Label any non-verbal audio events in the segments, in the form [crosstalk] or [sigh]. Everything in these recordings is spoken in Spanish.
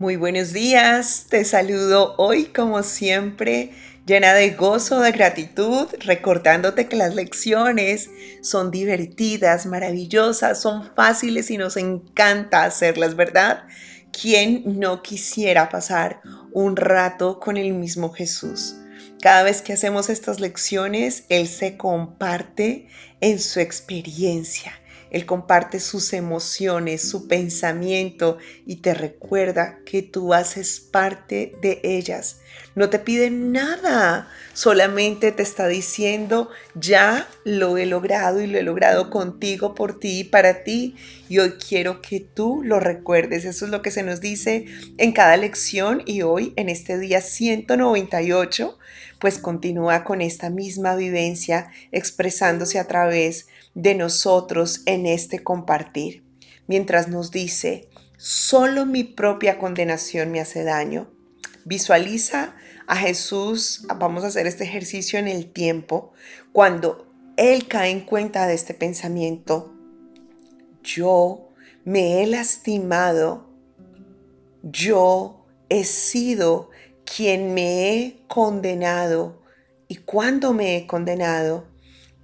Muy buenos días, te saludo hoy como siempre llena de gozo, de gratitud, recordándote que las lecciones son divertidas, maravillosas, son fáciles y nos encanta hacerlas, ¿verdad? ¿Quién no quisiera pasar un rato con el mismo Jesús? Cada vez que hacemos estas lecciones, Él se comparte en su experiencia él comparte sus emociones, su pensamiento y te recuerda que tú haces parte de ellas. No te pide nada, solamente te está diciendo, ya lo he logrado y lo he logrado contigo, por ti y para ti. Y hoy quiero que tú lo recuerdes. Eso es lo que se nos dice en cada lección y hoy en este día 198, pues continúa con esta misma vivencia expresándose a través de nosotros en este compartir, mientras nos dice, solo mi propia condenación me hace daño. Visualiza a Jesús, vamos a hacer este ejercicio en el tiempo, cuando Él cae en cuenta de este pensamiento, yo me he lastimado, yo he sido quien me he condenado. ¿Y cuando me he condenado?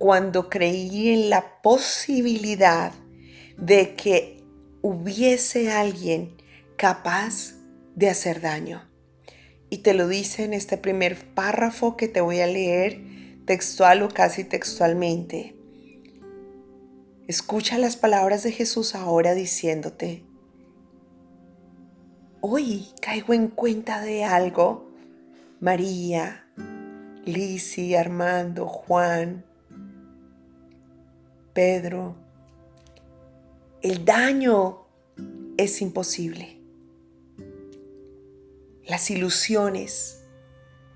cuando creí en la posibilidad de que hubiese alguien capaz de hacer daño. Y te lo dice en este primer párrafo que te voy a leer textual o casi textualmente. Escucha las palabras de Jesús ahora diciéndote, hoy caigo en cuenta de algo. María, Lisi, Armando, Juan, Pedro, el daño es imposible. Las ilusiones,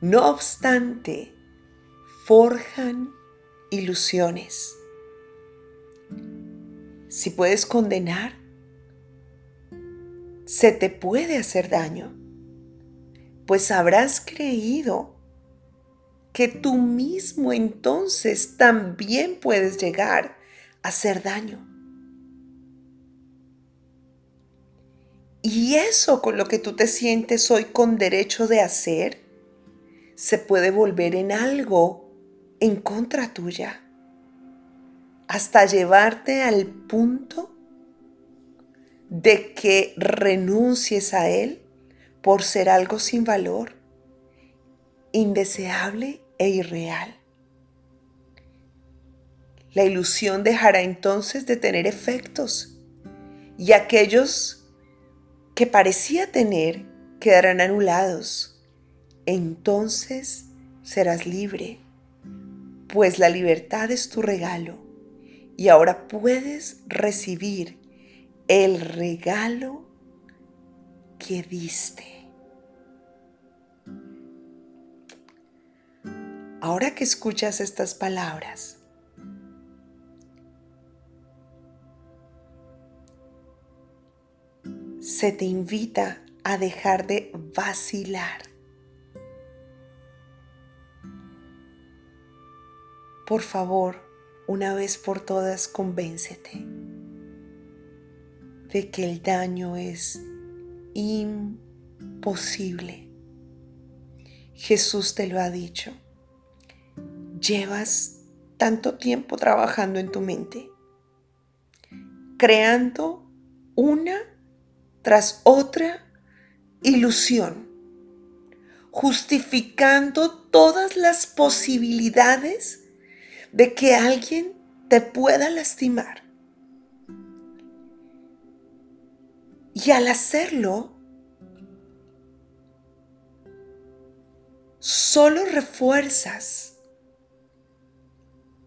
no obstante, forjan ilusiones. Si puedes condenar, se te puede hacer daño, pues habrás creído que tú mismo entonces también puedes llegar hacer daño. Y eso con lo que tú te sientes hoy con derecho de hacer, se puede volver en algo en contra tuya, hasta llevarte al punto de que renuncies a él por ser algo sin valor, indeseable e irreal. La ilusión dejará entonces de tener efectos y aquellos que parecía tener quedarán anulados. Entonces serás libre, pues la libertad es tu regalo y ahora puedes recibir el regalo que diste. Ahora que escuchas estas palabras, se te invita a dejar de vacilar. Por favor, una vez por todas, convéncete de que el daño es imposible. Jesús te lo ha dicho. Llevas tanto tiempo trabajando en tu mente, creando una tras otra ilusión, justificando todas las posibilidades de que alguien te pueda lastimar. Y al hacerlo, solo refuerzas,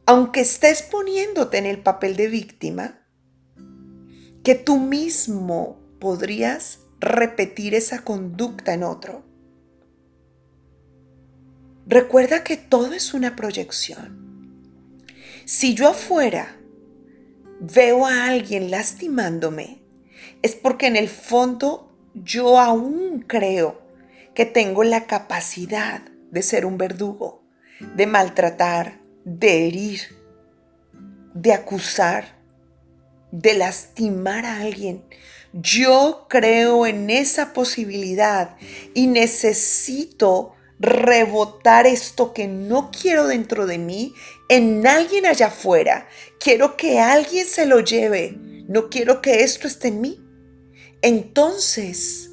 aunque estés poniéndote en el papel de víctima, que tú mismo podrías repetir esa conducta en otro. Recuerda que todo es una proyección. Si yo afuera veo a alguien lastimándome, es porque en el fondo yo aún creo que tengo la capacidad de ser un verdugo, de maltratar, de herir, de acusar de lastimar a alguien. Yo creo en esa posibilidad y necesito rebotar esto que no quiero dentro de mí en alguien allá afuera. Quiero que alguien se lo lleve. No quiero que esto esté en mí. Entonces,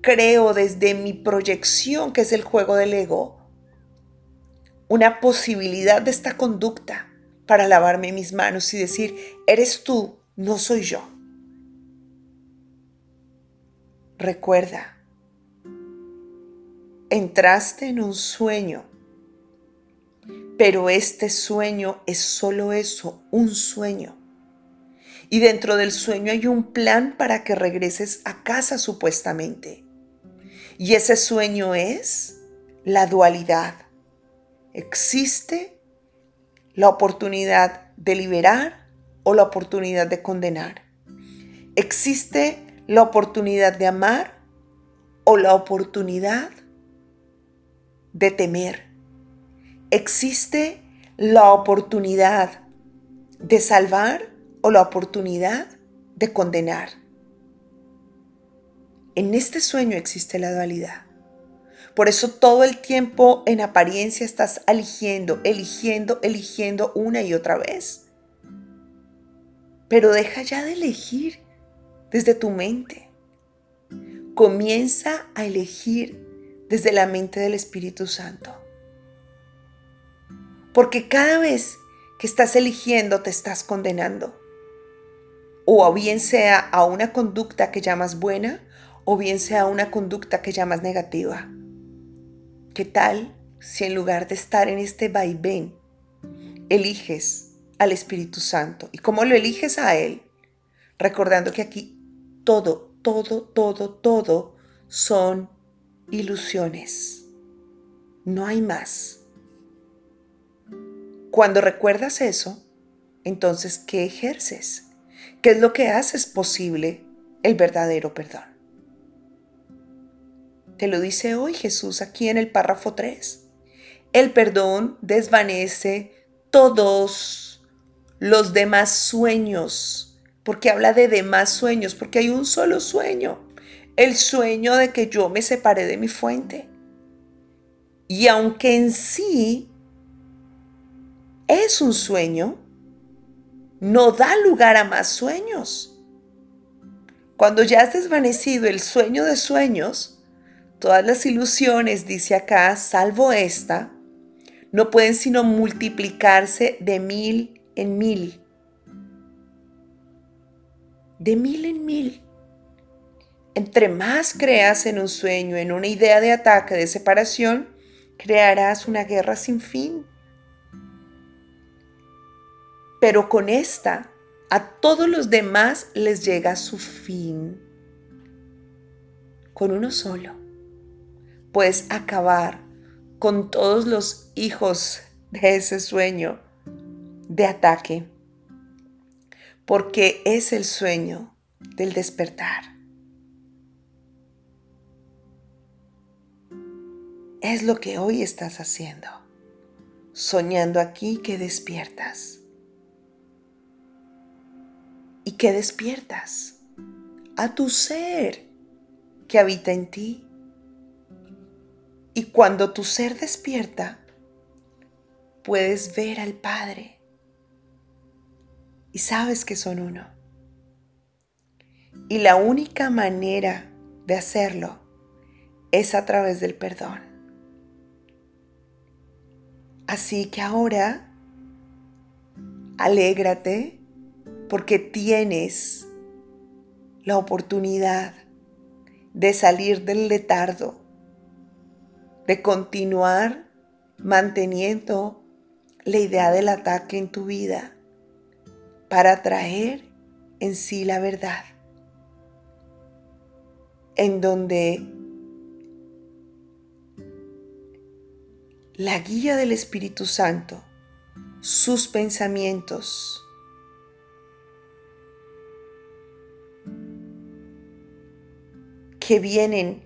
creo desde mi proyección, que es el juego del ego, una posibilidad de esta conducta para lavarme mis manos y decir, eres tú, no soy yo. Recuerda, entraste en un sueño, pero este sueño es solo eso, un sueño. Y dentro del sueño hay un plan para que regreses a casa supuestamente. Y ese sueño es la dualidad. Existe la oportunidad de liberar o la oportunidad de condenar. Existe la oportunidad de amar o la oportunidad de temer. Existe la oportunidad de salvar o la oportunidad de condenar. En este sueño existe la dualidad. Por eso todo el tiempo en apariencia estás eligiendo, eligiendo, eligiendo una y otra vez. Pero deja ya de elegir desde tu mente. Comienza a elegir desde la mente del Espíritu Santo. Porque cada vez que estás eligiendo te estás condenando. O bien sea a una conducta que llamas buena o bien sea una conducta que llamas negativa. ¿Qué tal si en lugar de estar en este vaivén, eliges al Espíritu Santo? ¿Y cómo lo eliges a Él? Recordando que aquí todo, todo, todo, todo son ilusiones. No hay más. Cuando recuerdas eso, entonces, ¿qué ejerces? ¿Qué es lo que haces posible el verdadero perdón? Te lo dice hoy Jesús aquí en el párrafo 3. El perdón desvanece todos los demás sueños, porque habla de demás sueños, porque hay un solo sueño, el sueño de que yo me separé de mi fuente. Y aunque en sí es un sueño, no da lugar a más sueños. Cuando ya has desvanecido el sueño de sueños, Todas las ilusiones, dice acá, salvo esta, no pueden sino multiplicarse de mil en mil. De mil en mil. Entre más creas en un sueño, en una idea de ataque, de separación, crearás una guerra sin fin. Pero con esta, a todos los demás les llega su fin. Con uno solo puedes acabar con todos los hijos de ese sueño de ataque, porque es el sueño del despertar. Es lo que hoy estás haciendo, soñando aquí que despiertas. ¿Y que despiertas? A tu ser que habita en ti y cuando tu ser despierta, puedes ver al Padre y sabes que son uno. Y la única manera de hacerlo es a través del perdón. Así que ahora, alégrate porque tienes la oportunidad de salir del letardo de continuar manteniendo la idea del ataque en tu vida para traer en sí la verdad, en donde la guía del Espíritu Santo, sus pensamientos, que vienen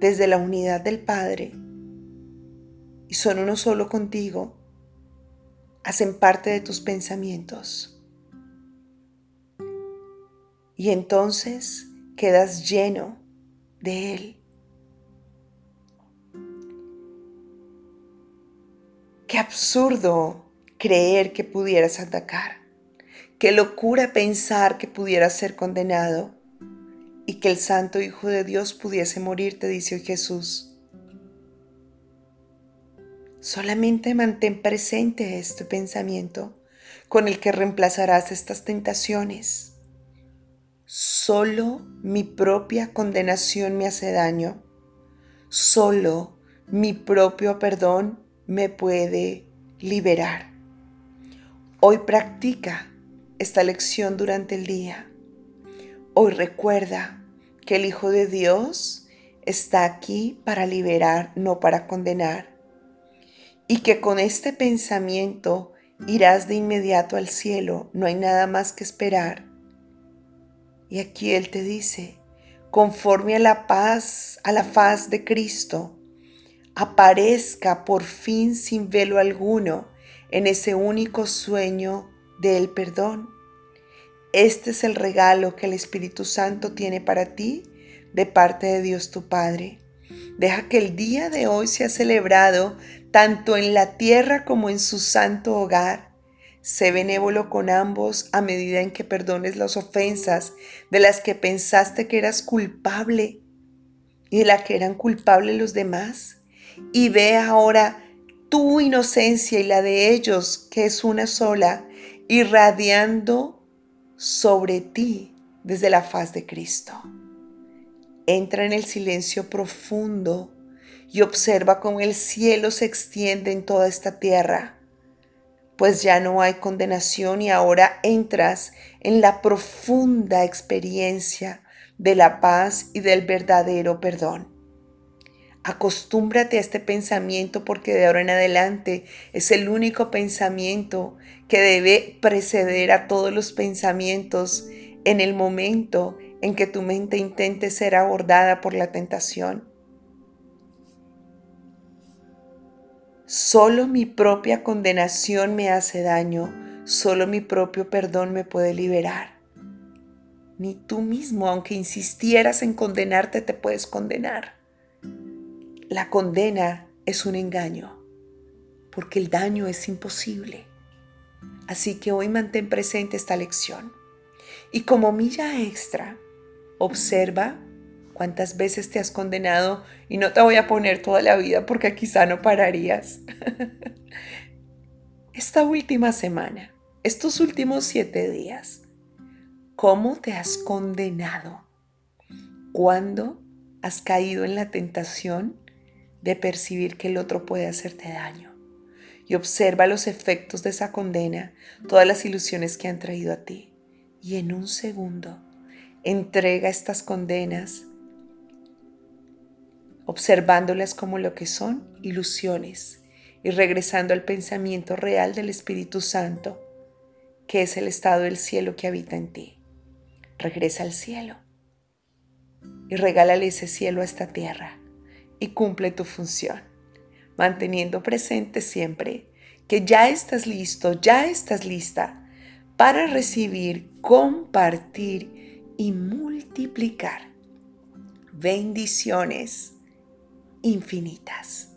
desde la unidad del Padre y son uno solo contigo, hacen parte de tus pensamientos. Y entonces quedas lleno de Él. Qué absurdo creer que pudieras atacar. Qué locura pensar que pudieras ser condenado y que el Santo Hijo de Dios pudiese morir, te dice Jesús. Solamente mantén presente este pensamiento con el que reemplazarás estas tentaciones. Solo mi propia condenación me hace daño. Solo mi propio perdón me puede liberar. Hoy practica esta lección durante el día. Hoy recuerda que el Hijo de Dios está aquí para liberar, no para condenar. Y que con este pensamiento irás de inmediato al cielo, no hay nada más que esperar. Y aquí Él te dice, conforme a la paz, a la faz de Cristo, aparezca por fin sin velo alguno en ese único sueño del perdón. Este es el regalo que el Espíritu Santo tiene para ti de parte de Dios tu Padre. Deja que el día de hoy sea celebrado tanto en la tierra como en su santo hogar. Sé benévolo con ambos a medida en que perdones las ofensas de las que pensaste que eras culpable y de las que eran culpables los demás. Y ve ahora tu inocencia y la de ellos, que es una sola, irradiando sobre ti desde la faz de Cristo. Entra en el silencio profundo y observa cómo el cielo se extiende en toda esta tierra, pues ya no hay condenación y ahora entras en la profunda experiencia de la paz y del verdadero perdón. Acostúmbrate a este pensamiento porque de ahora en adelante es el único pensamiento que debe preceder a todos los pensamientos en el momento en que tu mente intente ser abordada por la tentación. Solo mi propia condenación me hace daño, solo mi propio perdón me puede liberar. Ni tú mismo, aunque insistieras en condenarte, te puedes condenar. La condena es un engaño, porque el daño es imposible. Así que hoy mantén presente esta lección. Y como milla extra, observa cuántas veces te has condenado y no te voy a poner toda la vida porque quizá no pararías. [laughs] Esta última semana, estos últimos siete días, ¿cómo te has condenado? ¿Cuándo has caído en la tentación de percibir que el otro puede hacerte daño? Y observa los efectos de esa condena, todas las ilusiones que han traído a ti. Y en un segundo, entrega estas condenas observándolas como lo que son ilusiones y regresando al pensamiento real del Espíritu Santo, que es el estado del cielo que habita en ti. Regresa al cielo y regálale ese cielo a esta tierra y cumple tu función, manteniendo presente siempre que ya estás listo, ya estás lista para recibir, compartir y multiplicar bendiciones infinitas.